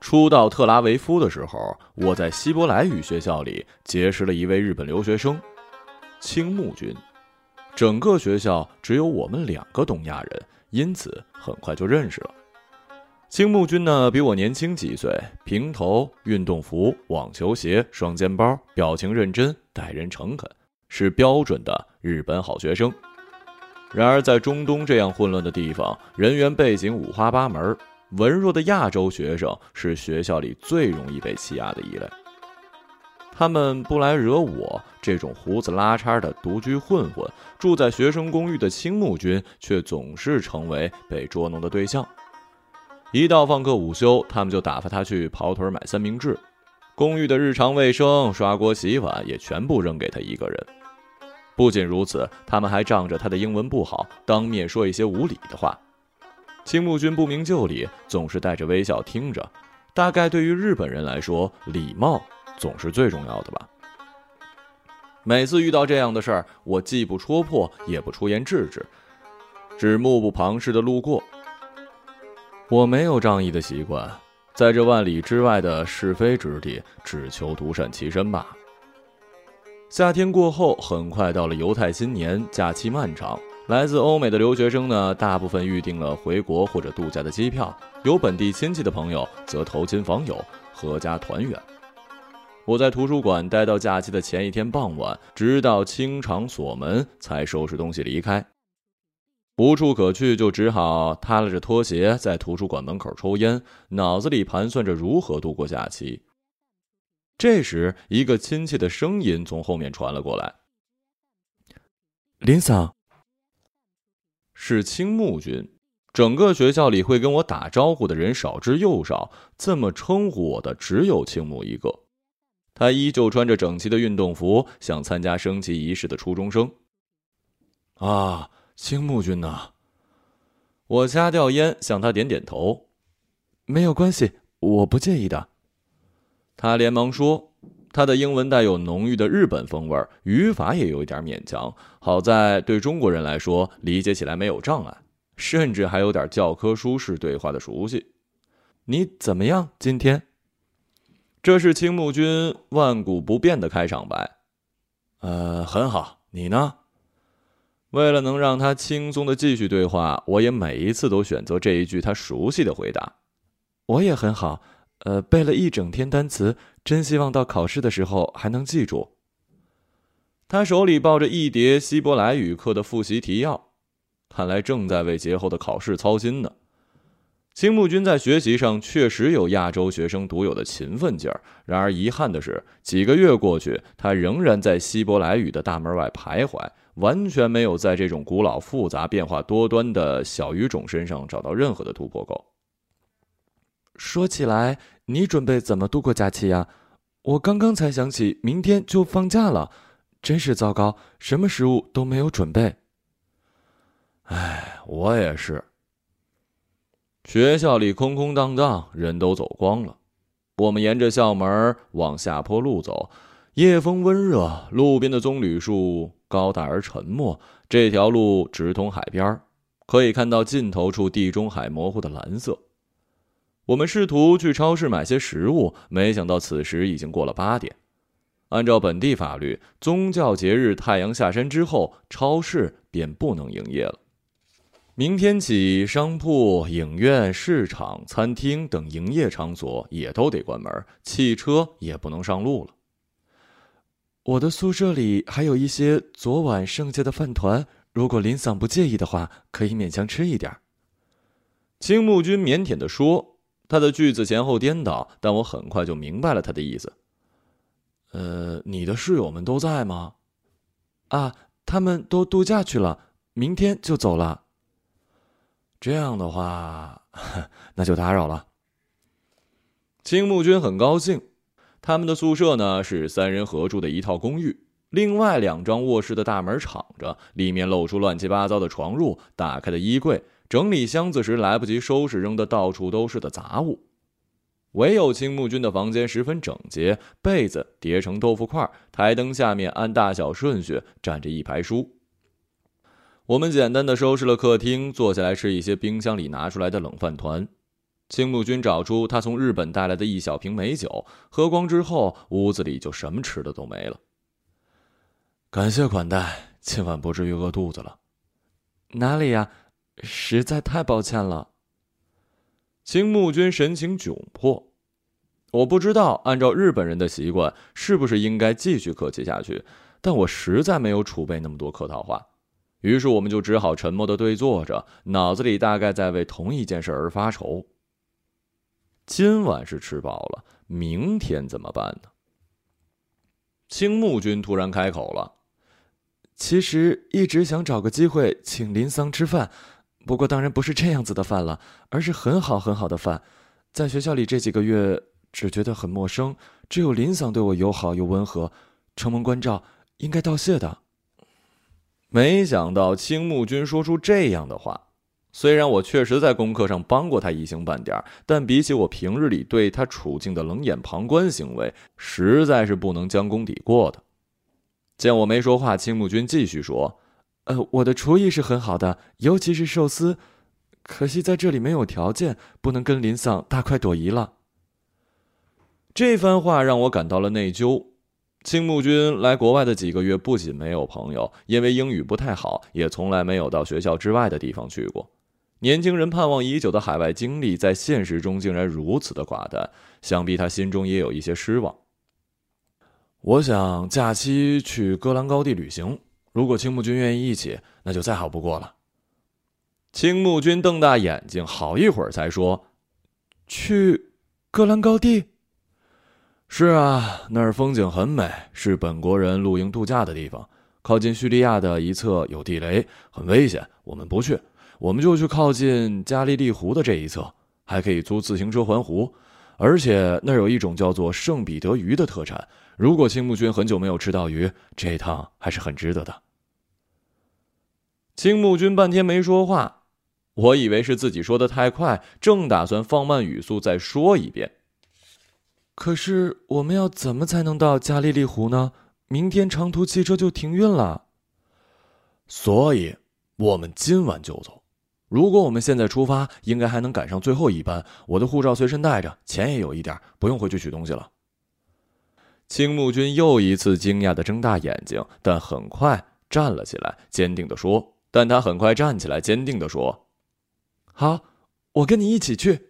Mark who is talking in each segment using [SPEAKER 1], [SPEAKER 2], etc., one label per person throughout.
[SPEAKER 1] 初到特拉维夫的时候，我在希伯来语学校里结识了一位日本留学生，青木君。整个学校只有我们两个东亚人，因此很快就认识了。青木君呢，比我年轻几岁，平头，运动服，网球鞋，双肩包，表情认真，待人诚恳，是标准的日本好学生。然而，在中东这样混乱的地方，人员背景五花八门。文弱的亚洲学生是学校里最容易被欺压的一类。他们不来惹我这种胡子拉碴的独居混混，住在学生公寓的青木君却总是成为被捉弄的对象。一到放课午休，他们就打发他去跑腿买三明治。公寓的日常卫生、刷锅洗碗也全部扔给他一个人。不仅如此，他们还仗着他的英文不好，当面说一些无理的话。青木君不明就里，总是带着微笑听着。大概对于日本人来说，礼貌总是最重要的吧。每次遇到这样的事儿，我既不戳破，也不出言制止，只目不旁视的路过。我没有仗义的习惯，在这万里之外的是非之地，只求独善其身罢。夏天过后，很快到了犹太新年，假期漫长。来自欧美的留学生呢，大部分预定了回国或者度假的机票；有本地亲戚的朋友则投亲访友，阖家团圆。我在图书馆待到假期的前一天傍晚，直到清场锁门，才收拾东西离开。无处可去，就只好踏拉着拖鞋在图书馆门口抽烟，脑子里盘算着如何度过假期。这时，一个亲切的声音从后面传了过来：“
[SPEAKER 2] 林桑。”
[SPEAKER 1] 是青木君，整个学校里会跟我打招呼的人少之又少，这么称呼我的只有青木一个。他依旧穿着整齐的运动服，像参加升旗仪式的初中生。啊，青木君呐！我掐掉烟，向他点点头。
[SPEAKER 2] 没有关系，我不介意的。
[SPEAKER 1] 他连忙说。他的英文带有浓郁的日本风味，语法也有一点勉强。好在对中国人来说，理解起来没有障碍，甚至还有点教科书式对话的熟悉。你怎么样？今天？这是青木君万古不变的开场白。呃，很好。你呢？为了能让他轻松的继续对话，我也每一次都选择这一句他熟悉的回答。
[SPEAKER 2] 我也很好。呃，背了一整天单词，真希望到考试的时候还能记住。
[SPEAKER 1] 他手里抱着一叠希伯来语课的复习提要，看来正在为节后的考试操心呢。青木君在学习上确实有亚洲学生独有的勤奋劲儿，然而遗憾的是，几个月过去，他仍然在希伯来语的大门外徘徊，完全没有在这种古老、复杂、变化多端的小语种身上找到任何的突破口。
[SPEAKER 2] 说起来，你准备怎么度过假期呀？我刚刚才想起明天就放假了，真是糟糕，什么食物都没有准备。
[SPEAKER 1] 哎，我也是。学校里空空荡荡，人都走光了。我们沿着校门往下坡路走，夜风温热，路边的棕榈树高大而沉默。这条路直通海边，可以看到尽头处地中海模糊的蓝色。我们试图去超市买些食物，没想到此时已经过了八点。按照本地法律，宗教节日太阳下山之后，超市便不能营业了。明天起，商铺、影院、市场、餐厅等营业场所也都得关门，汽车也不能上路了。
[SPEAKER 2] 我的宿舍里还有一些昨晚剩下的饭团，如果林桑不介意的话，可以勉强吃一点。
[SPEAKER 1] 青木君腼腆地说。他的句子前后颠倒，但我很快就明白了他的意思。呃，你的室友们都在吗？
[SPEAKER 2] 啊，他们都度假去了，明天就走了。
[SPEAKER 1] 这样的话，那就打扰了。青木君很高兴，他们的宿舍呢是三人合住的一套公寓，另外两张卧室的大门敞着，里面露出乱七八糟的床褥、打开的衣柜。整理箱子时来不及收拾，扔得到处都是的杂物。唯有青木君的房间十分整洁，被子叠成豆腐块，台灯下面按大小顺序站着一排书。我们简单的收拾了客厅，坐下来吃一些冰箱里拿出来的冷饭团。青木君找出他从日本带来的一小瓶美酒，喝光之后，屋子里就什么吃的都没了。
[SPEAKER 2] 感谢款待，今晚不至于饿肚子了。
[SPEAKER 3] 哪里呀，实在太抱歉了。
[SPEAKER 1] 青木君神情窘迫，我不知道按照日本人的习惯，是不是应该继续客气下去，但我实在没有储备那么多客套话。于是我们就只好沉默的对坐着，脑子里大概在为同一件事而发愁。今晚是吃饱了，明天怎么办呢？青木君突然开口了：“
[SPEAKER 3] 其实一直想找个机会请林桑吃饭，不过当然不是这样子的饭了，而是很好很好的饭。在学校里这几个月，只觉得很陌生，只有林桑对我友好又温和，承蒙关照，应该道谢的。”
[SPEAKER 1] 没想到青木君说出这样的话。虽然我确实在功课上帮过他一星半点但比起我平日里对他处境的冷眼旁观行为，实在是不能将功抵过的。见我没说话，青木君继续说：“
[SPEAKER 3] 呃，我的厨艺是很好的，尤其是寿司。可惜在这里没有条件，不能跟林桑大快朵颐了。”
[SPEAKER 1] 这番话让我感到了内疚。青木君来国外的几个月，不仅没有朋友，因为英语不太好，也从来没有到学校之外的地方去过。年轻人盼望已久的海外经历，在现实中竟然如此的寡淡，想必他心中也有一些失望。
[SPEAKER 2] 我想假期去戈兰高地旅行，如果青木君愿意一起，那就再好不过了。
[SPEAKER 1] 青木君瞪大眼睛，好一会儿才说：“
[SPEAKER 3] 去戈兰高地。”
[SPEAKER 2] 是啊，那儿风景很美，是本国人露营度假的地方。靠近叙利亚的一侧有地雷，很危险，我们不去。我们就去靠近加利利湖的这一侧，还可以租自行车环湖。而且那儿有一种叫做圣彼得鱼的特产。如果青木君很久没有吃到鱼，这一趟还是很值得的。
[SPEAKER 1] 青木君半天没说话，我以为是自己说的太快，正打算放慢语速再说一遍。
[SPEAKER 3] 可是我们要怎么才能到加利利湖呢？明天长途汽车就停运了。
[SPEAKER 2] 所以，我们今晚就走。如果我们现在出发，应该还能赶上最后一班。我的护照随身带着，钱也有一点，不用回去取东西了。
[SPEAKER 1] 青木君又一次惊讶的睁大眼睛，但很快站了起来，坚定的说：“但他很快站起来，坚定的说，
[SPEAKER 3] 好，我跟你一起去。”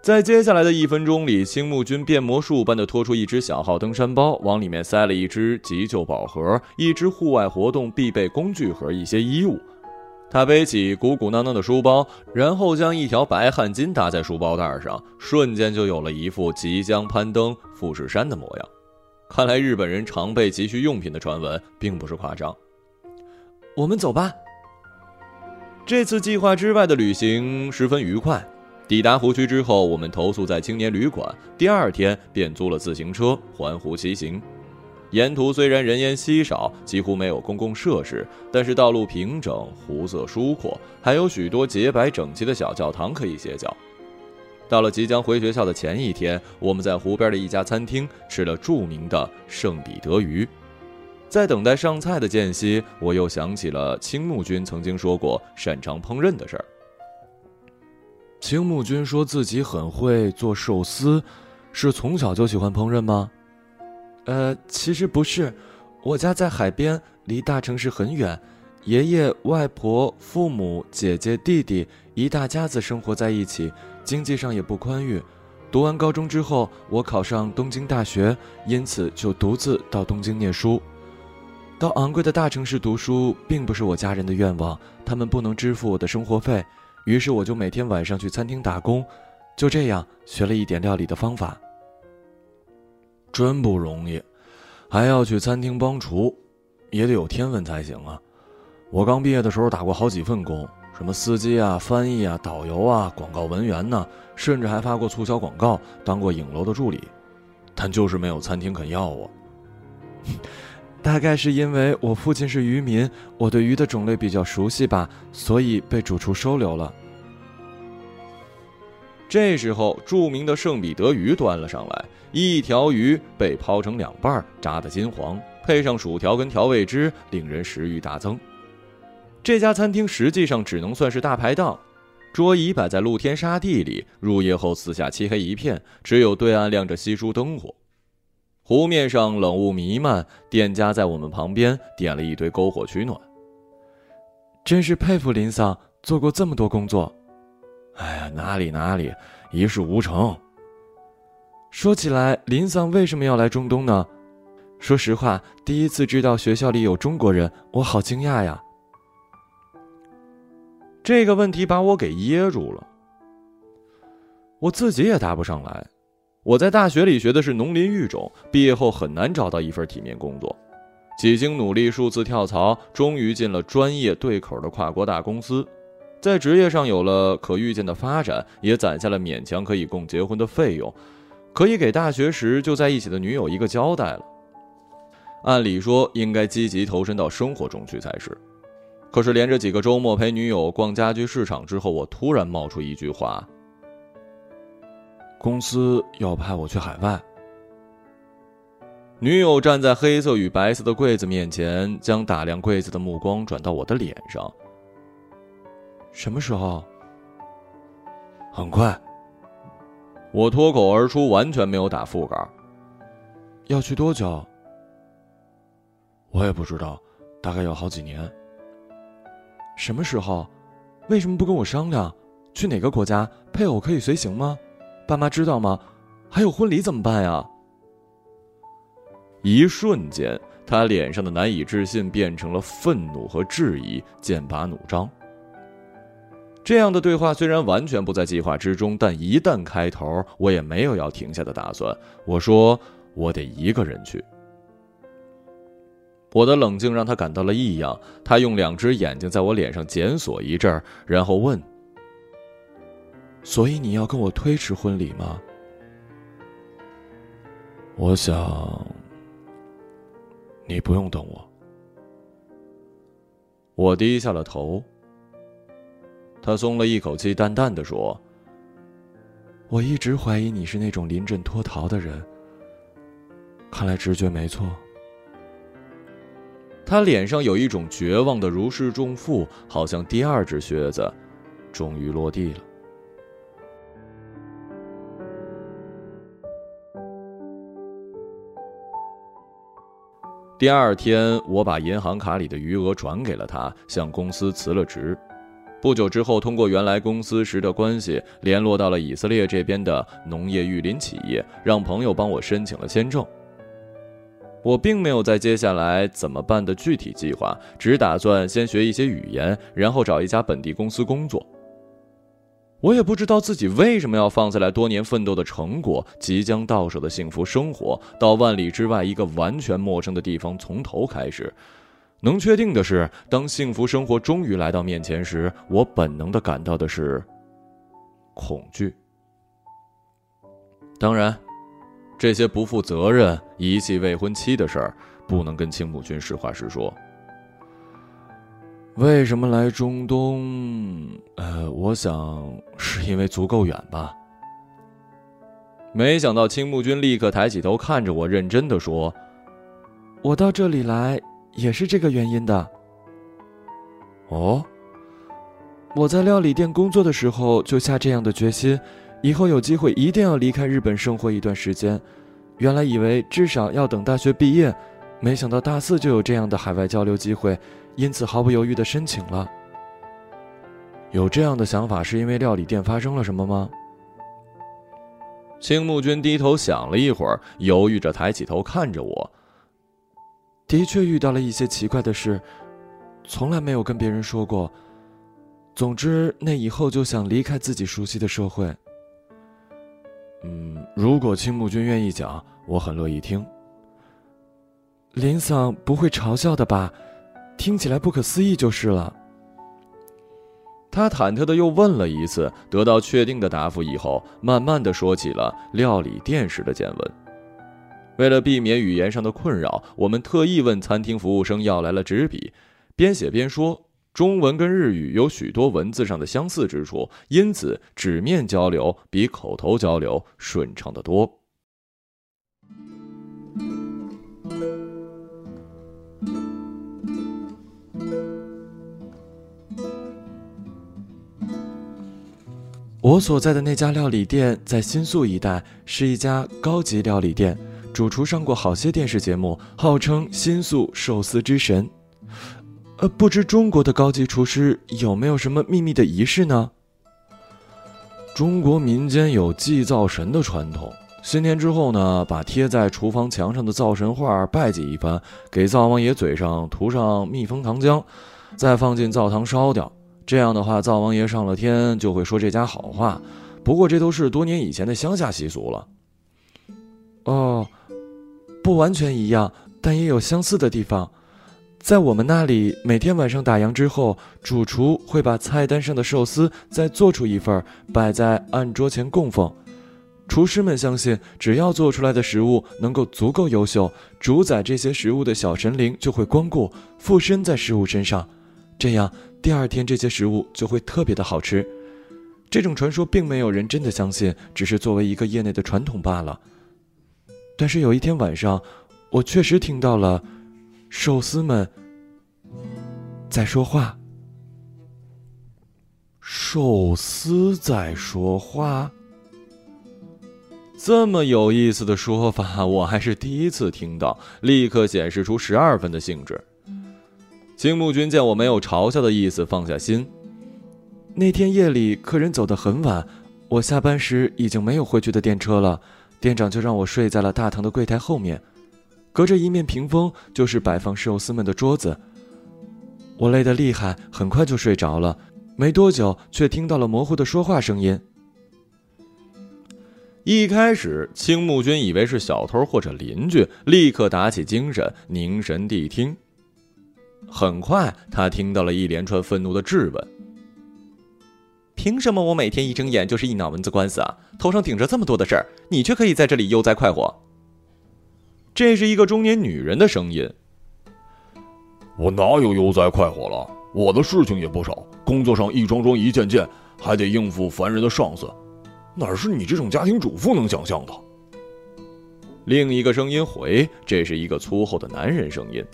[SPEAKER 1] 在接下来的一分钟里，青木君变魔术般的拖出一只小号登山包，往里面塞了一只急救宝盒、一只户外活动必备工具盒、一些衣物。他背起鼓鼓囊囊的书包，然后将一条白汗巾搭在书包带上，瞬间就有了一副即将攀登富士山的模样。看来日本人常备急需用品的传闻并不是夸张。
[SPEAKER 3] 我们走吧。
[SPEAKER 1] 这次计划之外的旅行十分愉快。抵达湖区之后，我们投宿在青年旅馆。第二天便租了自行车环湖骑行。沿途虽然人烟稀少，几乎没有公共设施，但是道路平整，湖色疏阔，还有许多洁白整齐的小教堂可以歇脚。到了即将回学校的前一天，我们在湖边的一家餐厅吃了著名的圣彼得鱼。在等待上菜的间隙，我又想起了青木君曾经说过擅长烹饪的事儿。
[SPEAKER 2] 青木君说自己很会做寿司，是从小就喜欢烹饪吗？
[SPEAKER 3] 呃，其实不是，我家在海边，离大城市很远，爷爷、外婆、父母、姐姐、弟弟一大家子生活在一起，经济上也不宽裕。读完高中之后，我考上东京大学，因此就独自到东京念书。到昂贵的大城市读书，并不是我家人的愿望，他们不能支付我的生活费。于是我就每天晚上去餐厅打工，就这样学了一点料理的方法。
[SPEAKER 2] 真不容易，还要去餐厅帮厨，也得有天分才行啊！我刚毕业的时候打过好几份工，什么司机啊、翻译啊、导游啊、广告文员呢，甚至还发过促销广告，当过影楼的助理，但就是没有餐厅肯要我。
[SPEAKER 3] 大概是因为我父亲是渔民，我对鱼的种类比较熟悉吧，所以被主厨收留了。
[SPEAKER 1] 这时候，著名的圣彼得鱼端了上来，一条鱼被抛成两半，炸得金黄，配上薯条跟调味汁，令人食欲大增。这家餐厅实际上只能算是大排档，桌椅摆在露天沙地里，入夜后四下漆黑一片，只有对岸亮着稀疏灯火。湖面上冷雾弥漫，店家在我们旁边点了一堆篝火取暖。
[SPEAKER 3] 真是佩服林桑做过这么多工作。
[SPEAKER 1] 哎呀，哪里哪里，一事无成。
[SPEAKER 3] 说起来，林桑为什么要来中东呢？说实话，第一次知道学校里有中国人，我好惊讶呀。
[SPEAKER 1] 这个问题把我给噎住了，我自己也答不上来。我在大学里学的是农林育种，毕业后很难找到一份体面工作。几经努力，数次跳槽，终于进了专业对口的跨国大公司，在职业上有了可预见的发展，也攒下了勉强可以供结婚的费用，可以给大学时就在一起的女友一个交代了。按理说应该积极投身到生活中去才是，可是连着几个周末陪女友逛家居市场之后，我突然冒出一句话。
[SPEAKER 3] 公司要派我去海外。
[SPEAKER 1] 女友站在黑色与白色的柜子面前，将打量柜子的目光转到我的脸上。
[SPEAKER 3] 什么时候？
[SPEAKER 1] 很快。我脱口而出，完全没有打腹稿。
[SPEAKER 3] 要去多久？
[SPEAKER 1] 我也不知道，大概要好几年。
[SPEAKER 3] 什么时候？为什么不跟我商量？去哪个国家？配偶可以随行吗？爸妈知道吗？还有婚礼怎么办呀？
[SPEAKER 1] 一瞬间，他脸上的难以置信变成了愤怒和质疑，剑拔弩张。这样的对话虽然完全不在计划之中，但一旦开头，我也没有要停下的打算。我说：“我得一个人去。”我的冷静让他感到了异样，他用两只眼睛在我脸上检索一阵，然后问。
[SPEAKER 3] 所以你要跟我推迟婚礼吗？
[SPEAKER 1] 我想，你不用等我。我低下了头。他松了一口气，淡淡的说：“
[SPEAKER 3] 我一直怀疑你是那种临阵脱逃的人。看来直觉没错。”
[SPEAKER 1] 他脸上有一种绝望的如释重负，好像第二只靴子终于落地了。第二天，我把银行卡里的余额转给了他，向公司辞了职。不久之后，通过原来公司时的关系，联络到了以色列这边的农业育林企业，让朋友帮我申请了签证。我并没有在接下来怎么办的具体计划，只打算先学一些语言，然后找一家本地公司工作。我也不知道自己为什么要放下来多年奋斗的成果，即将到手的幸福生活，到万里之外一个完全陌生的地方从头开始。能确定的是，当幸福生活终于来到面前时，我本能的感到的是恐惧。当然，这些不负责任、遗弃未婚妻的事儿，不能跟青木君实话实说。
[SPEAKER 3] 为什么来中东？呃，我想是因为足够远吧。
[SPEAKER 1] 没想到青木君立刻抬起头看着我，认真的说：“
[SPEAKER 3] 我到这里来也是这个原因的。”
[SPEAKER 1] 哦，
[SPEAKER 3] 我在料理店工作的时候就下这样的决心，以后有机会一定要离开日本生活一段时间。原来以为至少要等大学毕业，没想到大四就有这样的海外交流机会。因此，毫不犹豫的申请了。有这样的想法，是因为料理店发生了什么吗？
[SPEAKER 1] 青木君低头想了一会儿，犹豫着抬起头看着我。
[SPEAKER 3] 的确遇到了一些奇怪的事，从来没有跟别人说过。总之，那以后就想离开自己熟悉的社会。
[SPEAKER 1] 嗯，如果青木君愿意讲，我很乐意听。
[SPEAKER 3] 林桑不会嘲笑的吧？听起来不可思议就是了。
[SPEAKER 1] 他忐忑的又问了一次，得到确定的答复以后，慢慢的说起了料理店时的见闻。为了避免语言上的困扰，我们特意问餐厅服务生要来了纸笔，边写边说。中文跟日语有许多文字上的相似之处，因此纸面交流比口头交流顺畅得多。
[SPEAKER 3] 我所在的那家料理店在新宿一带，是一家高级料理店。主厨上过好些电视节目，号称新宿寿司之神。呃，不知中国的高级厨师有没有什么秘密的仪式呢？
[SPEAKER 1] 中国民间有祭灶神的传统，新年之后呢，把贴在厨房墙上的灶神画拜祭一番，给灶王爷嘴上涂上蜜蜂糖浆，再放进灶堂烧掉。这样的话，灶王爷上了天就会说这家好话。不过这都是多年以前的乡下习俗了。
[SPEAKER 3] 哦。不完全一样，但也有相似的地方。在我们那里，每天晚上打烊之后，主厨会把菜单上的寿司再做出一份，摆在案桌前供奉。厨师们相信，只要做出来的食物能够足够优秀，主宰这些食物的小神灵就会光顾附身在食物身上，这样第二天这些食物就会特别的好吃。这种传说并没有人真的相信，只是作为一个业内的传统罢了。但是有一天晚上，我确实听到了寿司们在说话。
[SPEAKER 1] 寿司在说话，这么有意思的说法，我还是第一次听到。立刻显示出十二分的兴致。青木君见我没有嘲笑的意思，放下心。
[SPEAKER 3] 那天夜里客人走得很晚，我下班时已经没有回去的电车了。店长就让我睡在了大堂的柜台后面，隔着一面屏风就是摆放寿司们的桌子。我累得厉害，很快就睡着了。没多久，却听到了模糊的说话声音。
[SPEAKER 1] 一开始，青木君以为是小偷或者邻居，立刻打起精神，凝神谛听。很快，他听到了一连串愤怒的质问。
[SPEAKER 4] 凭什么我每天一睁眼就是一脑门子官司啊？头上顶着这么多的事儿，你却可以在这里悠哉快活。
[SPEAKER 1] 这是一个中年女人的声音。
[SPEAKER 2] 我哪有悠哉快活了？我的事情也不少，工作上一桩桩一件件，还得应付烦人的上司，哪是你这种家庭主妇能想象的？
[SPEAKER 1] 另一个声音回：“这是一个粗厚的男人声音。”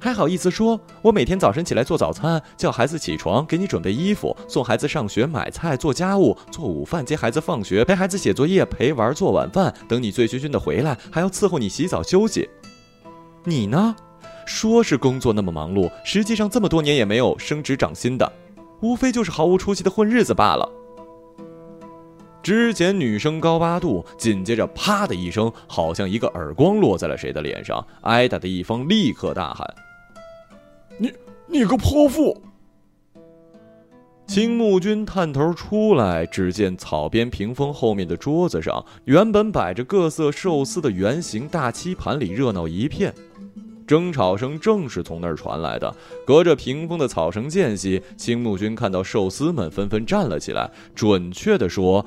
[SPEAKER 4] 还好意思说，我每天早晨起来做早餐，叫孩子起床，给你准备衣服，送孩子上学，买菜，做家务，做午饭，接孩子放学，陪孩子写作业，陪玩，做晚饭，等你醉醺醺的回来，还要伺候你洗澡休息。你呢？说是工作那么忙碌，实际上这么多年也没有升职涨薪的，无非就是毫无出息的混日子罢了。
[SPEAKER 1] 之前女生高八度，紧接着啪的一声，好像一个耳光落在了谁的脸上，挨打的一方立刻大喊。
[SPEAKER 2] 你个泼妇！
[SPEAKER 1] 青木君探头出来，只见草边屏风后面的桌子上，原本摆着各色寿司的圆形大漆盘里热闹一片，争吵声正是从那儿传来的。隔着屏风的草绳间隙，青木君看到寿司们纷纷站了起来。准确的说，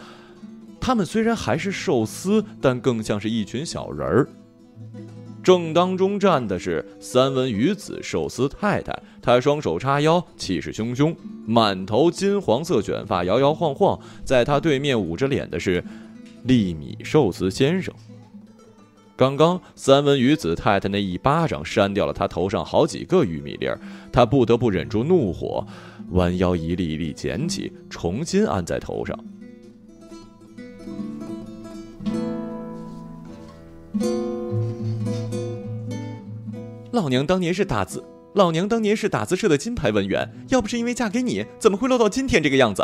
[SPEAKER 1] 他们虽然还是寿司，但更像是一群小人儿。正当中站的是三文鱼子寿司太太，她双手叉腰，气势汹汹，满头金黄色卷发摇摇晃晃。在她对面捂着脸的是粒米寿司先生。刚刚三文鱼子太太那一巴掌扇掉了他头上好几个玉米粒儿，他不得不忍住怒火，弯腰一粒一粒捡起，重新安在头上。
[SPEAKER 4] 老娘当年是打字，老娘当年是打字社的金牌文员，要不是因为嫁给你，怎么会落到今天这个样子？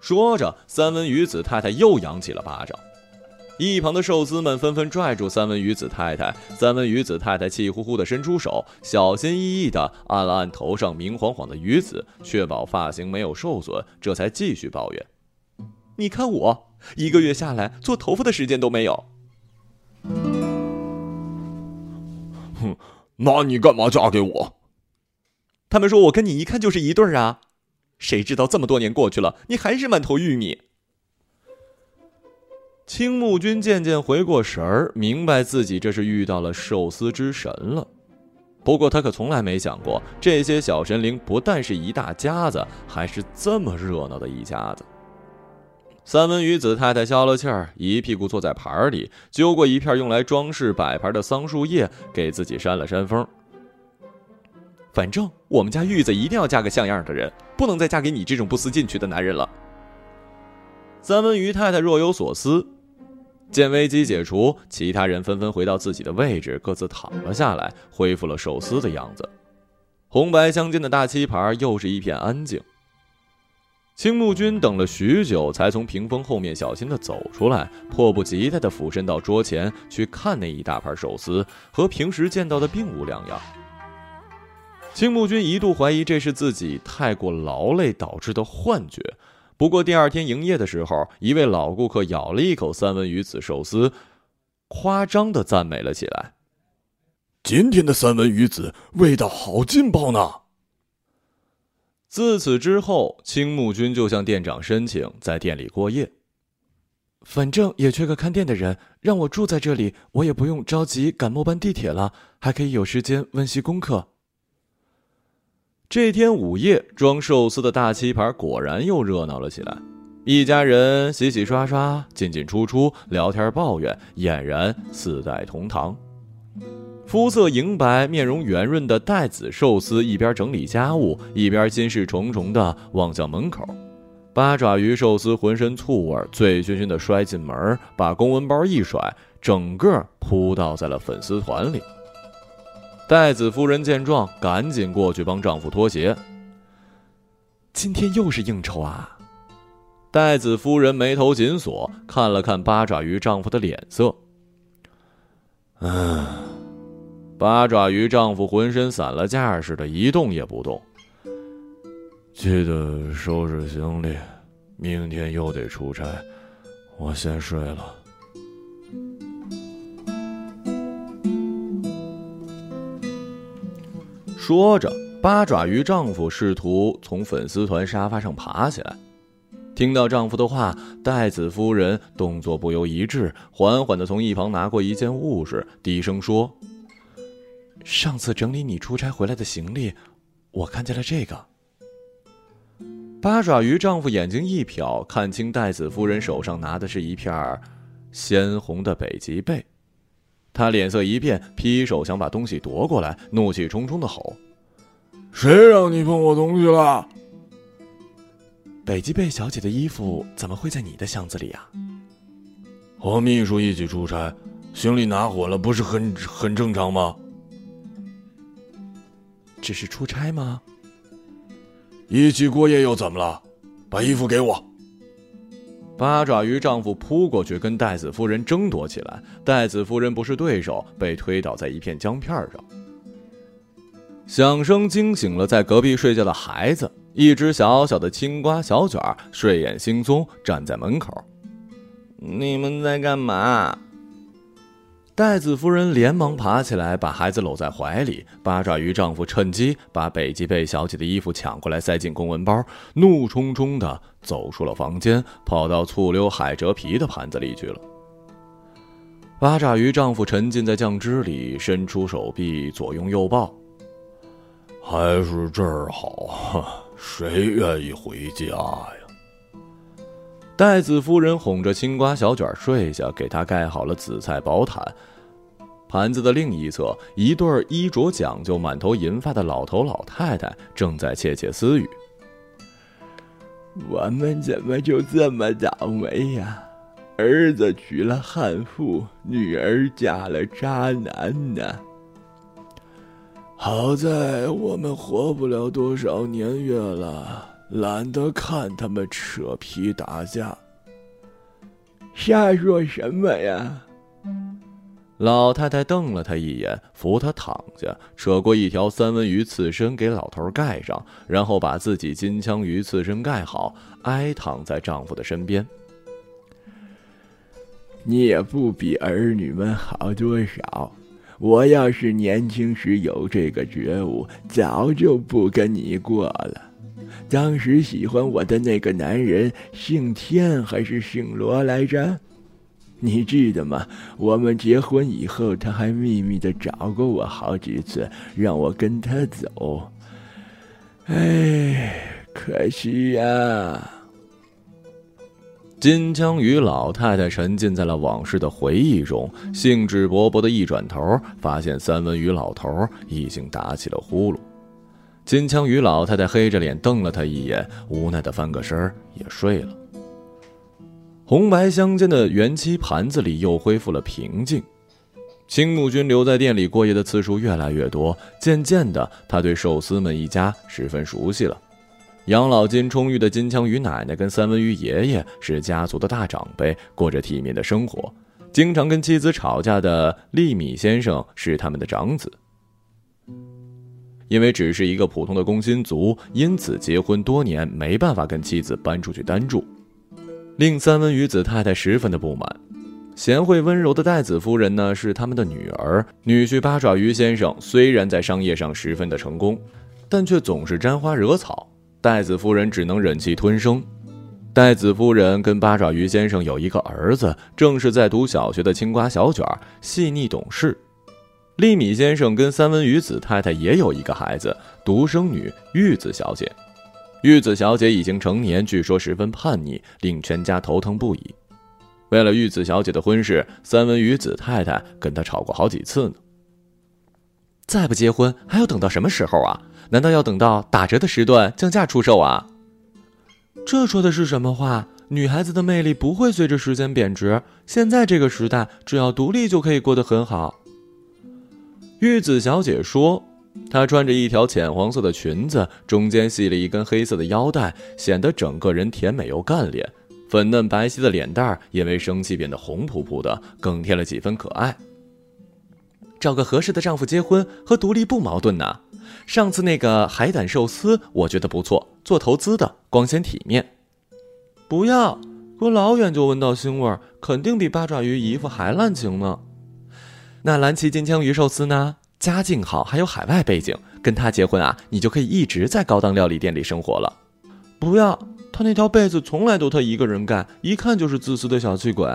[SPEAKER 1] 说着，三文鱼子太太又扬起了巴掌。一旁的寿司们纷纷拽住三文鱼子太太，三文鱼子太太气呼呼地伸出手，小心翼翼地按了按头上明晃晃的鱼子，确保发型没有受损，这才继续抱怨：“
[SPEAKER 4] 你看我一个月下来做头发的时间都没有。”
[SPEAKER 2] 哼，那你干嘛嫁给我？
[SPEAKER 4] 他们说我跟你一看就是一对儿啊，谁知道这么多年过去了，你还是满头玉米。
[SPEAKER 1] 青木君渐渐回过神儿，明白自己这是遇到了寿司之神了。不过他可从来没想过，这些小神灵不但是一大家子，还是这么热闹的一家子。三文鱼子太太消了气儿，一屁股坐在盘里，揪过一片用来装饰摆盘的桑树叶，给自己扇了扇风。反正我们家玉子一定要嫁个像样的人，不能再嫁给你这种不思进取的男人了。三文鱼太太若有所思。见危机解除，其他人纷纷回到自己的位置，各自躺了下来，恢复了寿司的样子。红白相间的大漆盘又是一片安静。青木君等了许久，才从屏风后面小心的走出来，迫不及待的俯身到桌前去看那一大盘寿司，和平时见到的并无两样。青木君一度怀疑这是自己太过劳累导致的幻觉。不过第二天营业的时候，一位老顾客咬了一口三文鱼子寿司，夸张的赞美了起来：“
[SPEAKER 2] 今天的三文鱼子味道好劲爆呢！”
[SPEAKER 1] 自此之后，青木君就向店长申请在店里过夜。
[SPEAKER 3] 反正也缺个看店的人，让我住在这里，我也不用着急赶末班地铁了，还可以有时间温习功课。
[SPEAKER 1] 这天午夜，装寿司的大棋盘果然又热闹了起来。一家人洗洗刷刷，进进出出，聊天抱怨，俨然四代同堂。肤色莹白、面容圆润的带子寿司一边整理家务，一边心事重重地望向门口。八爪鱼寿司浑身醋味，醉醺醺地摔进门，把公文包一甩，整个扑倒在了粉丝团里。戴子夫人见状，赶紧过去帮丈夫脱鞋。
[SPEAKER 3] 今天又是应酬啊！
[SPEAKER 1] 戴子夫人眉头紧锁，看了看八爪鱼丈夫的脸色。嗯，八爪鱼丈夫浑身散了架似的，一动也不动。
[SPEAKER 2] 记得收拾行李，明天又得出差，我先睡了。
[SPEAKER 1] 说着，八爪鱼丈夫试图从粉丝团沙发上爬起来。听到丈夫的话，戴子夫人动作不由一滞，缓缓地从一旁拿过一件物事，低声说：“
[SPEAKER 3] 上次整理你出差回来的行李，我看见了这个。”
[SPEAKER 1] 八爪鱼丈夫眼睛一瞟，看清戴子夫人手上拿的是一片鲜红的北极贝。他脸色一变，劈手想把东西夺过来，怒气冲冲的吼：“
[SPEAKER 2] 谁让你碰我东西了？”
[SPEAKER 3] 北极贝小姐的衣服怎么会在你的箱子里啊？
[SPEAKER 2] 和秘书一起出差，行李拿混了，不是很很正常吗？
[SPEAKER 3] 只是出差吗？
[SPEAKER 2] 一起过夜又怎么了？把衣服给我。
[SPEAKER 1] 八爪鱼丈夫扑过去跟戴子夫人争夺起来，戴子夫人不是对手，被推倒在一片姜片上。响声惊醒了在隔壁睡觉的孩子，一只小小的青瓜小卷睡眼惺忪站在门口。你们在干嘛？戴子夫人连忙爬起来，把孩子搂在怀里。八爪鱼丈夫趁机把北极贝小姐的衣服抢过来，塞进公文包，怒冲冲地走出了房间，跑到醋溜海蜇皮的盘子里去了。八爪鱼丈夫沉浸在酱汁里，伸出手臂左拥右抱。
[SPEAKER 2] 还是这儿好，谁愿意回家呀？
[SPEAKER 1] 戴子夫人哄着青瓜小卷睡下，给他盖好了紫菜薄毯。盘子的另一侧，一对衣着讲究、满头银发的老头老太太正在窃窃私语：“
[SPEAKER 5] 我们怎么就这么倒霉呀？儿子娶了悍妇，女儿嫁了渣男呢。好在我们活不了多少年月了。”懒得看他们扯皮打架，瞎说什么呀！
[SPEAKER 1] 老太太瞪了他一眼，扶他躺下，扯过一条三文鱼刺身给老头盖上，然后把自己金枪鱼刺身盖好，挨躺在丈夫的身边。
[SPEAKER 5] 你也不比儿女们好多少。我要是年轻时有这个觉悟，早就不跟你过了。当时喜欢我的那个男人姓天还是姓罗来着？你记得吗？我们结婚以后，他还秘密的找过我好几次，让我跟他走。哎，可惜呀。
[SPEAKER 1] 金枪鱼老太太沉浸在了往事的回忆中，兴致勃勃的一转头，发现三文鱼老头已经打起了呼噜。金枪鱼老太太黑着脸瞪了他一眼，无奈的翻个身也睡了。红白相间的圆漆盘子里又恢复了平静。青木君留在店里过夜的次数越来越多，渐渐的，他对寿司们一家十分熟悉了。养老金充裕的金枪鱼奶奶跟三文鱼爷爷是家族的大长辈，过着体面的生活。经常跟妻子吵架的利米先生是他们的长子，因为只是一个普通的工薪族，因此结婚多年没办法跟妻子搬出去单住，令三文鱼子太太十分的不满。贤惠温柔的代子夫人呢，是他们的女儿。女婿八爪鱼先生虽然在商业上十分的成功，但却总是沾花惹草。戴子夫人只能忍气吞声。戴子夫人跟八爪鱼先生有一个儿子，正是在读小学的青瓜小卷，细腻懂事。利米先生跟三文鱼子太太也有一个孩子，独生女玉子小姐。玉子小姐已经成年，据说十分叛逆，令全家头疼不已。为了玉子小姐的婚事，三文鱼子太太跟她吵过好几次呢。再不结婚，还要等到什么时候啊？难道要等到打折的时段降价出售啊？
[SPEAKER 3] 这说的是什么话？女孩子的魅力不会随着时间贬值。现在这个时代，只要独立就可以过得很好。
[SPEAKER 1] 玉子小姐说：“她穿着一条浅黄色的裙子，中间系了一根黑色的腰带，显得整个人甜美又干练。粉嫩白皙的脸蛋儿因为生气变得红扑扑的，更添了几分可爱。
[SPEAKER 3] 找个合适的丈夫结婚和独立不矛盾呐。”上次那个海胆寿司，我觉得不错，做投资的，光鲜体面。不要，隔老远就闻到腥味儿，肯定比八爪鱼姨夫还滥情呢。那蓝鳍金枪鱼寿司呢？家境好，还有海外背景，跟他结婚啊，你就可以一直在高档料理店里生活了。不要，他那条被子从来都他一个人盖，一看就是自私的小气鬼。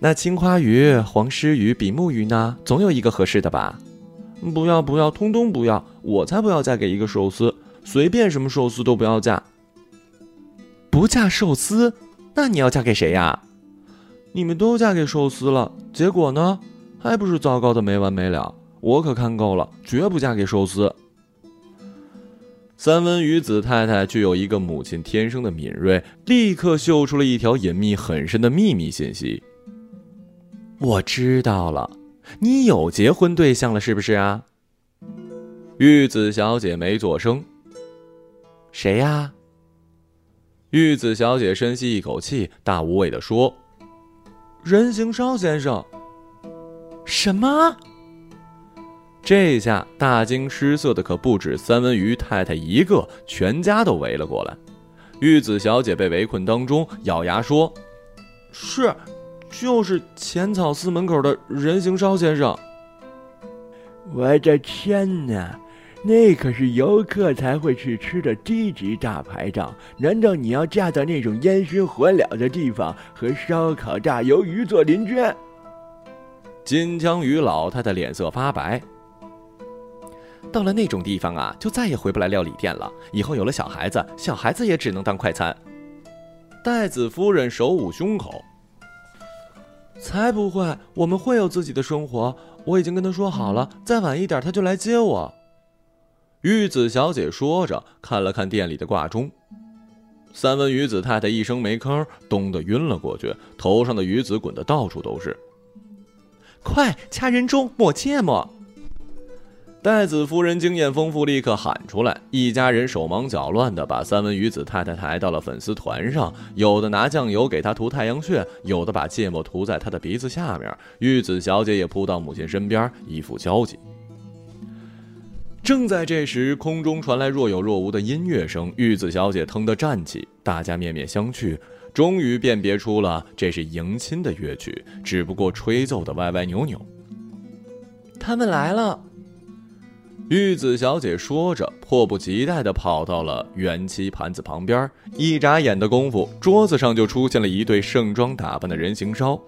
[SPEAKER 3] 那青花鱼、黄狮鱼、比目鱼呢？总有一个合适的吧？不要不要，通通不要！我才不要嫁给一个寿司，随便什么寿司都不要嫁。不嫁寿司，那你要嫁给谁呀？你们都嫁给寿司了，结果呢，还不是糟糕的没完没了？我可看够了，绝不嫁给寿司。
[SPEAKER 1] 三文鱼子太太具有一个母亲天生的敏锐，立刻嗅出了一条隐秘很深的秘密信息。
[SPEAKER 3] 我知道了。你有结婚对象了是不是啊？
[SPEAKER 1] 玉子小姐没做声。
[SPEAKER 3] 谁呀？
[SPEAKER 1] 玉子小姐深吸一口气，大无畏的说：“
[SPEAKER 3] 人形烧先生。”什么？
[SPEAKER 1] 这下大惊失色的可不止三文鱼太太一个，全家都围了过来。玉子小姐被围困当中，咬牙说：“
[SPEAKER 3] 是。”就是浅草寺门口的人形烧先生。
[SPEAKER 5] 我的天哪，那可是游客才会去吃的低级大排档。难道你要嫁到那种烟熏火燎的地方，和烧烤大鱿鱼做邻居？
[SPEAKER 1] 金枪鱼老太太脸色发白。
[SPEAKER 3] 到了那种地方啊，就再也回不来料理店了。以后有了小孩子，小孩子也只能当快餐。
[SPEAKER 1] 戴子夫人手捂胸口。
[SPEAKER 3] 才不会，我们会有自己的生活。我已经跟他说好了，再晚一点他就来接我。
[SPEAKER 1] 玉子小姐说着，看了看店里的挂钟。三文鱼子太太一声没吭，咚的晕了过去，头上的鱼子滚得到处都是。
[SPEAKER 3] 快掐人中，抹芥末。
[SPEAKER 1] 戴子夫人经验丰富，立刻喊出来。一家人手忙脚乱地把三文鱼子太太抬到了粉丝团上，有的拿酱油给她涂太阳穴，有的把芥末涂在她的鼻子下面。玉子小姐也扑到母亲身边，一副焦急。正在这时，空中传来若有若无的音乐声，玉子小姐腾地站起，大家面面相觑，终于辨别出了这是迎亲的乐曲，只不过吹奏的歪歪扭扭。
[SPEAKER 3] 他们来了。
[SPEAKER 1] 玉子小姐说着，迫不及待地跑到了元漆盘子旁边。一眨眼的功夫，桌子上就出现了一对盛装打扮的人形烧。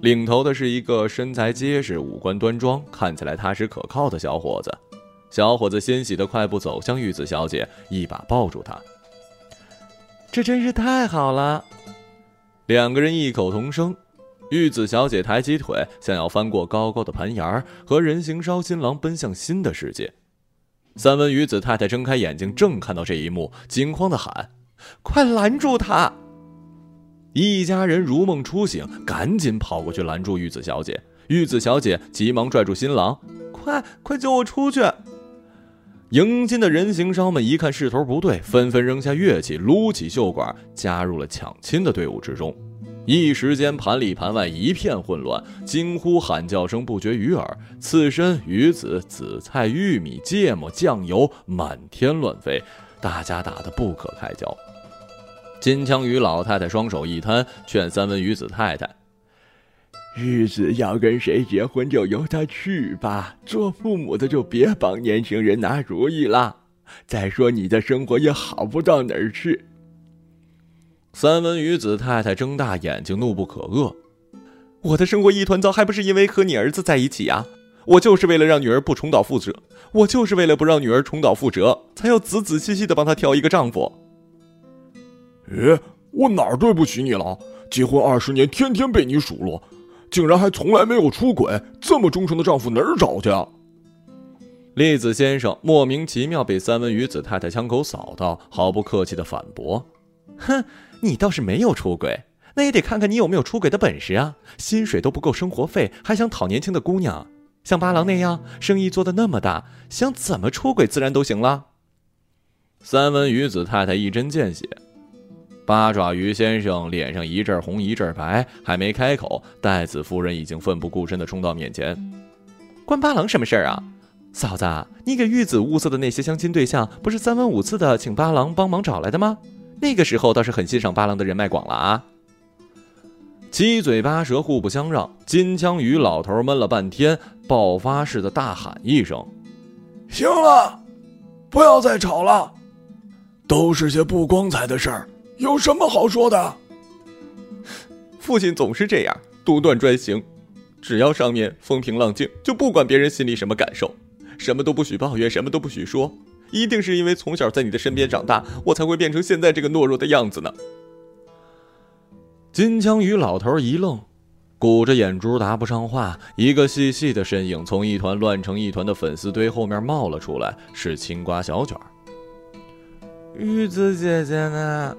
[SPEAKER 1] 领头的是一个身材结实、五官端庄、看起来踏实可靠的小伙子。小伙子欣喜的快步走向玉子小姐，一把抱住她。
[SPEAKER 6] 这真是太好了！
[SPEAKER 1] 两个人异口同声。玉子小姐抬起腿，想要翻过高高的盘沿和人形烧新郎奔向新的世界。三文鱼子太太睁开眼睛，正看到这一幕，惊慌的喊：“快拦住他！”一家人如梦初醒，赶紧跑过去拦住玉子小姐。玉子小姐急忙拽住新郎：“快快救我出去！”迎亲的人形商们一看势头不对，纷纷扔下乐器，撸起袖管，加入了抢亲的队伍之中。一时间，盘里盘外一片混乱，惊呼喊叫声不绝于耳，刺身、鱼子、紫菜、玉米、芥末、酱油满天乱飞，大家打得不可开交。金枪鱼老太太双手一摊，劝三文鱼子太太。
[SPEAKER 5] 日子要跟谁结婚就由他去吧，做父母的就别帮年轻人拿主意了。再说你的生活也好不到哪儿去。
[SPEAKER 1] 三文鱼子太太睁大眼睛，怒不可遏：“我的生活一团糟，还不是因为和你儿子在一起呀？我就是为了让女儿不重蹈覆辙，我就是为了不让女儿重蹈覆辙，才要仔仔细细的帮她挑一个丈夫。”
[SPEAKER 7] 咦，我哪儿对不起你了？结婚二十年，天天被你数落。竟然还从来没有出轨，这么忠诚的丈夫哪儿找去啊？
[SPEAKER 1] 栗子先生莫名其妙被三文鱼子太太枪口扫到，毫不客气的反驳：“哼，你倒是没有出轨，那也得看看你有没有出轨的本事啊！薪水都不够生活费，还想讨年轻的姑娘？像八郎那样，生意做的那么大，想怎么出轨自然都行了。”三文鱼子太太一针见血。八爪鱼先生脸上一阵红一阵白，还没开口，戴子夫人已经奋不顾身地冲到面前：“关八郎什么事儿啊？嫂子，你给玉子物色的那些相亲对象，不是三番五次的请八郎帮忙找来的吗？那个时候倒是很欣赏八郎的人脉广了啊。”七嘴八舌互不相让，金枪鱼老头闷了半天，爆发似的大喊一声：“
[SPEAKER 7] 行了，不要再吵了，都是些不光彩的事儿。”有什么好说的？
[SPEAKER 1] 父亲总是这样独断专行，只要上面风平浪静，就不管别人心里什么感受，什么都不许抱怨，什么都不许说。一定是因为从小在你的身边长大，我才会变成现在这个懦弱的样子呢。金枪鱼老头一愣，鼓着眼珠答不上话。一个细细的身影从一团乱成一团的粉丝堆后面冒了出来，是青瓜小卷。
[SPEAKER 6] 玉子姐姐呢？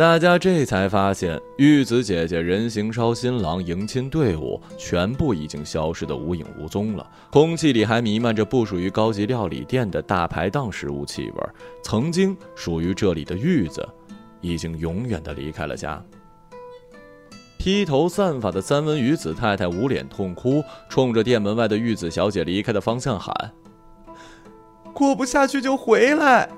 [SPEAKER 1] 大家这才发现，玉子姐姐人形烧新郎迎亲队伍全部已经消失得无影无踪了，空气里还弥漫着不属于高级料理店的大排档食物气味。曾经属于这里的玉子，已经永远的离开了家。披头散发的三文鱼子太太捂脸痛哭，冲着店门外的玉子小姐离开的方向喊：“过不下去就回来。”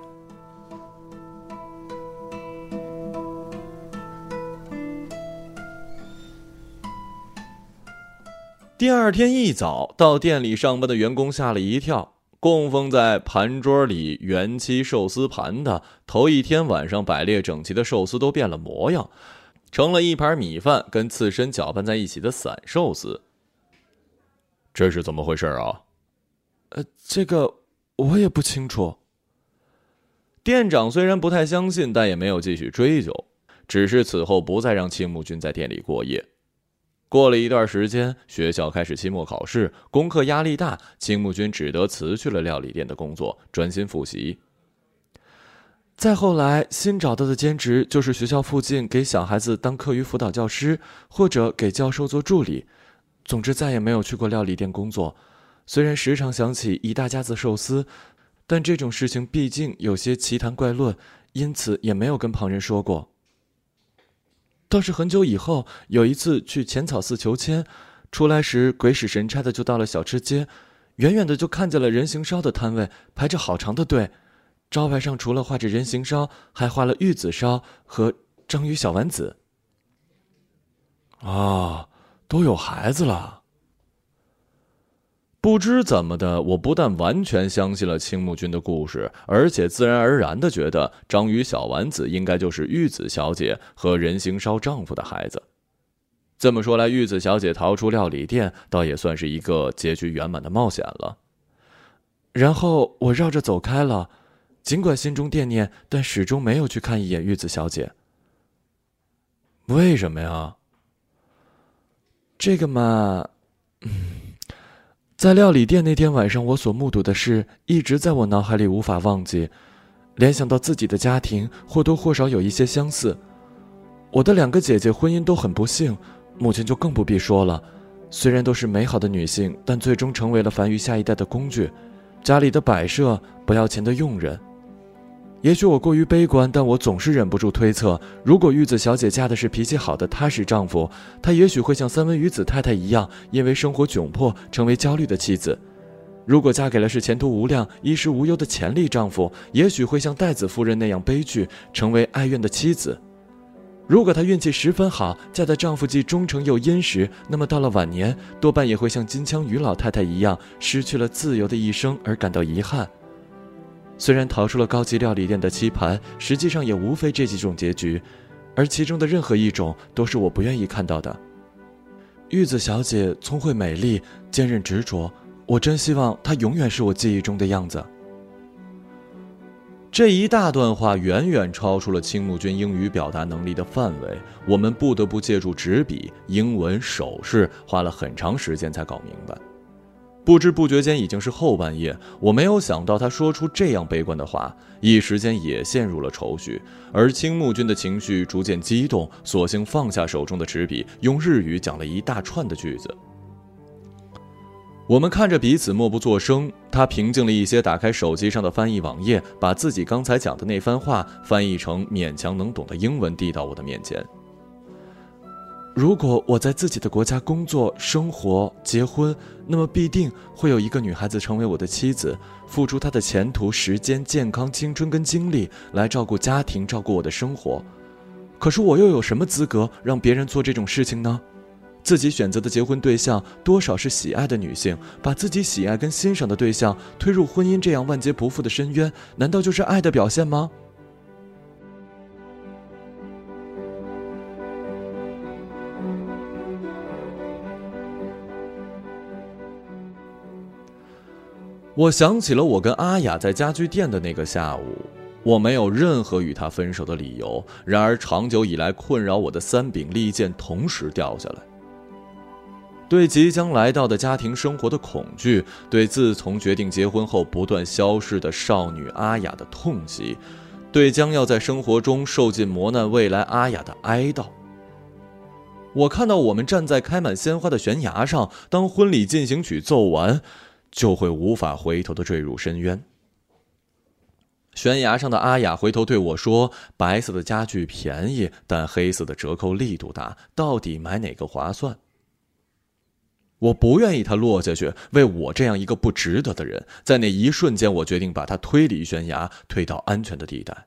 [SPEAKER 1] 第二天一早，到店里上班的员工吓了一跳。供奉在盘桌里元气寿司盘的，头一天晚上摆列整齐的寿司都变了模样，成了一盘米饭跟刺身搅拌在一起的散寿司。
[SPEAKER 8] 这是怎么回事啊？
[SPEAKER 6] 呃，这个我也不清楚。
[SPEAKER 1] 店长虽然不太相信，但也没有继续追究，只是此后不再让青木君在店里过夜。过了一段时间，学校开始期末考试，功课压力大，青木君只得辞去了料理店的工作，专心复习。
[SPEAKER 6] 再后来，新找到的兼职就是学校附近给小孩子当课余辅导教师，或者给教授做助理。总之，再也没有去过料理店工作。虽然时常想起一大家子寿司，但这种事情毕竟有些奇谈怪论，因此也没有跟旁人说过。倒是很久以后，有一次去浅草寺求签，出来时鬼使神差的就到了小吃街，远远的就看见了人形烧的摊位，排着好长的队，招牌上除了画着人形烧，还画了玉子烧和章鱼小丸子。
[SPEAKER 8] 啊，都有孩子了。
[SPEAKER 1] 不知怎么的，我不但完全相信了青木君的故事，而且自然而然的觉得章鱼小丸子应该就是玉子小姐和人形烧丈夫的孩子。这么说来，玉子小姐逃出料理店，倒也算是一个结局圆满的冒险了。
[SPEAKER 3] 然后我绕着走开了，尽管心中惦念，但始终没有去看一眼玉子小姐。
[SPEAKER 1] 为什么呀？
[SPEAKER 3] 这个嘛，嗯。在料理店那天晚上，我所目睹的事一直在我脑海里无法忘记。联想到自己的家庭，或多或少有一些相似。我的两个姐姐婚姻都很不幸，母亲就更不必说了。虽然都是美好的女性，但最终成为了繁育下一代的工具，家里的摆设，不要钱的佣人。也许我过于悲观，但我总是忍不住推测：如果玉子小姐嫁的是脾气好的踏实丈夫，她也许会像三文鱼子太太一样，因为生活窘迫成为焦虑的妻子；如果嫁给了是前途无量、衣食无忧的潜力丈夫，也许会像戴子夫人那样悲剧，成为哀怨的妻子；如果她运气十分好，嫁的丈夫既忠诚又殷实，那么到了晚年，多半也会像金枪鱼老太太一样，失去了自由的一生而感到遗憾。虽然逃出了高级料理店的棋盘，实际上也无非这几种结局，而其中的任何一种都是我不愿意看到的。玉子小姐聪慧美丽，坚韧执着，我真希望她永远是我记忆中的样子。
[SPEAKER 1] 这一大段话远远超出了青木君英语表达能力的范围，我们不得不借助纸笔、英文、手势，花了很长时间才搞明白。不知不觉间已经是后半夜，我没有想到他说出这样悲观的话，一时间也陷入了愁绪。而青木君的情绪逐渐激动，索性放下手中的纸笔，用日语讲了一大串的句子。我们看着彼此默不作声，他平静了一些，打开手机上的翻译网页，把自己刚才讲的那番话翻译成勉强能懂的英文，递到我的面前。
[SPEAKER 3] 如果我在自己的国家工作、生活、结婚，那么必定会有一个女孩子成为我的妻子，付出她的前途、时间、健康、青春跟精力来照顾家庭、照顾我的生活。可是我又有什么资格让别人做这种事情呢？自己选择的结婚对象多少是喜爱的女性，把自己喜爱跟欣赏的对象推入婚姻这样万劫不复的深渊，难道就是爱的表现吗？
[SPEAKER 1] 我想起了我跟阿雅在家具店的那个下午，我没有任何与她分手的理由。然而，长久以来困扰我的三柄利剑同时掉下来。对即将来到的家庭生活的恐惧，对自从决定结婚后不断消逝的少女阿雅的痛惜，对将要在生活中受尽磨难未来阿雅的哀悼。我看到我们站在开满鲜花的悬崖上，当婚礼进行曲奏完。就会无法回头的坠入深渊。悬崖上的阿雅回头对我说：“白色的家具便宜，但黑色的折扣力度大，到底买哪个划算？”我不愿意他落下去，为我这样一个不值得的人。在那一瞬间，我决定把他推离悬崖，推到安全的地带。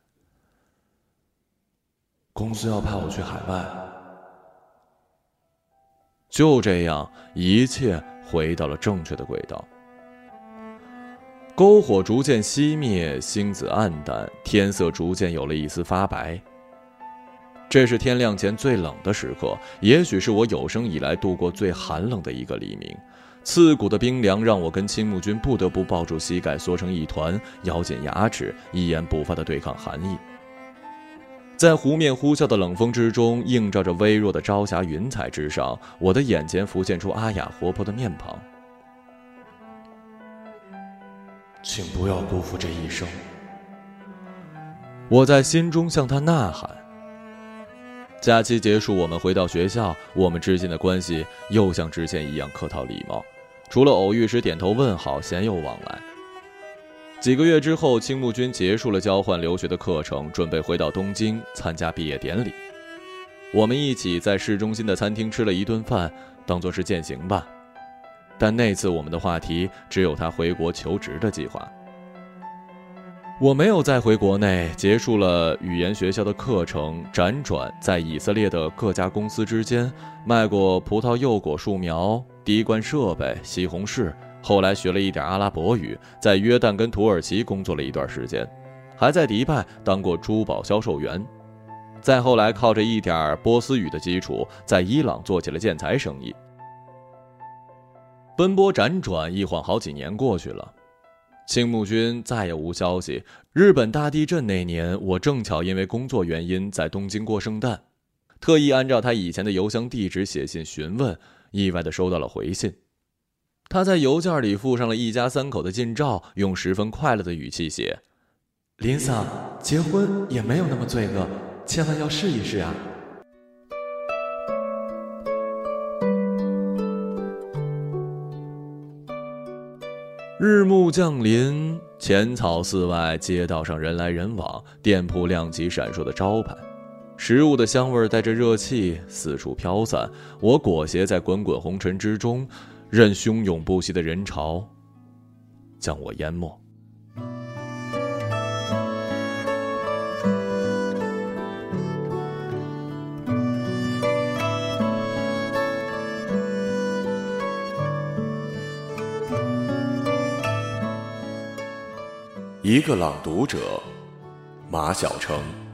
[SPEAKER 3] 公司要派我去海外，
[SPEAKER 1] 就这样，一切回到了正确的轨道。篝火逐渐熄灭，星子暗淡，天色逐渐有了一丝发白。这是天亮前最冷的时刻，也许是我有生以来度过最寒冷的一个黎明。刺骨的冰凉让我跟青木君不得不抱住膝盖，缩成一团，咬紧牙齿，一言不发地对抗寒意。在湖面呼啸的冷风之中，映照着微弱的朝霞云彩之上，我的眼前浮现出阿雅活泼的面庞。
[SPEAKER 3] 请不要辜负这一生。
[SPEAKER 1] 我在心中向他呐喊。假期结束，我们回到学校，我们之间的关系又像之前一样客套礼貌，除了偶遇时点头问好，鲜有往来。几个月之后，青木君结束了交换留学的课程，准备回到东京参加毕业典礼。我们一起在市中心的餐厅吃了一顿饭，当做是践行吧。但那次我们的话题只有他回国求职的计划。我没有再回国内，结束了语言学校的课程，辗转在以色列的各家公司之间卖过葡萄柚果树苗、滴灌设备、西红柿。后来学了一点阿拉伯语，在约旦跟土耳其工作了一段时间，还在迪拜当过珠宝销售员。再后来靠着一点波斯语的基础，在伊朗做起了建材生意。奔波辗转，一晃好几年过去了，青木君再也无消息。日本大地震那年，我正巧因为工作原因在东京过圣诞，特意按照他以前的邮箱地址写信询问，意外的收到了回信。他在邮件里附上了一家三口的近照，用十分快乐的语气写：“
[SPEAKER 3] 林桑，结婚也没有那么罪恶，千万要试一试啊！”
[SPEAKER 1] 日暮降临，浅草寺外街道上人来人往，店铺亮起闪烁的招牌，食物的香味带着热气四处飘散。我裹挟在滚滚红尘之中。任汹涌不息的人潮将我淹没。
[SPEAKER 2] 一个朗读者，马晓成。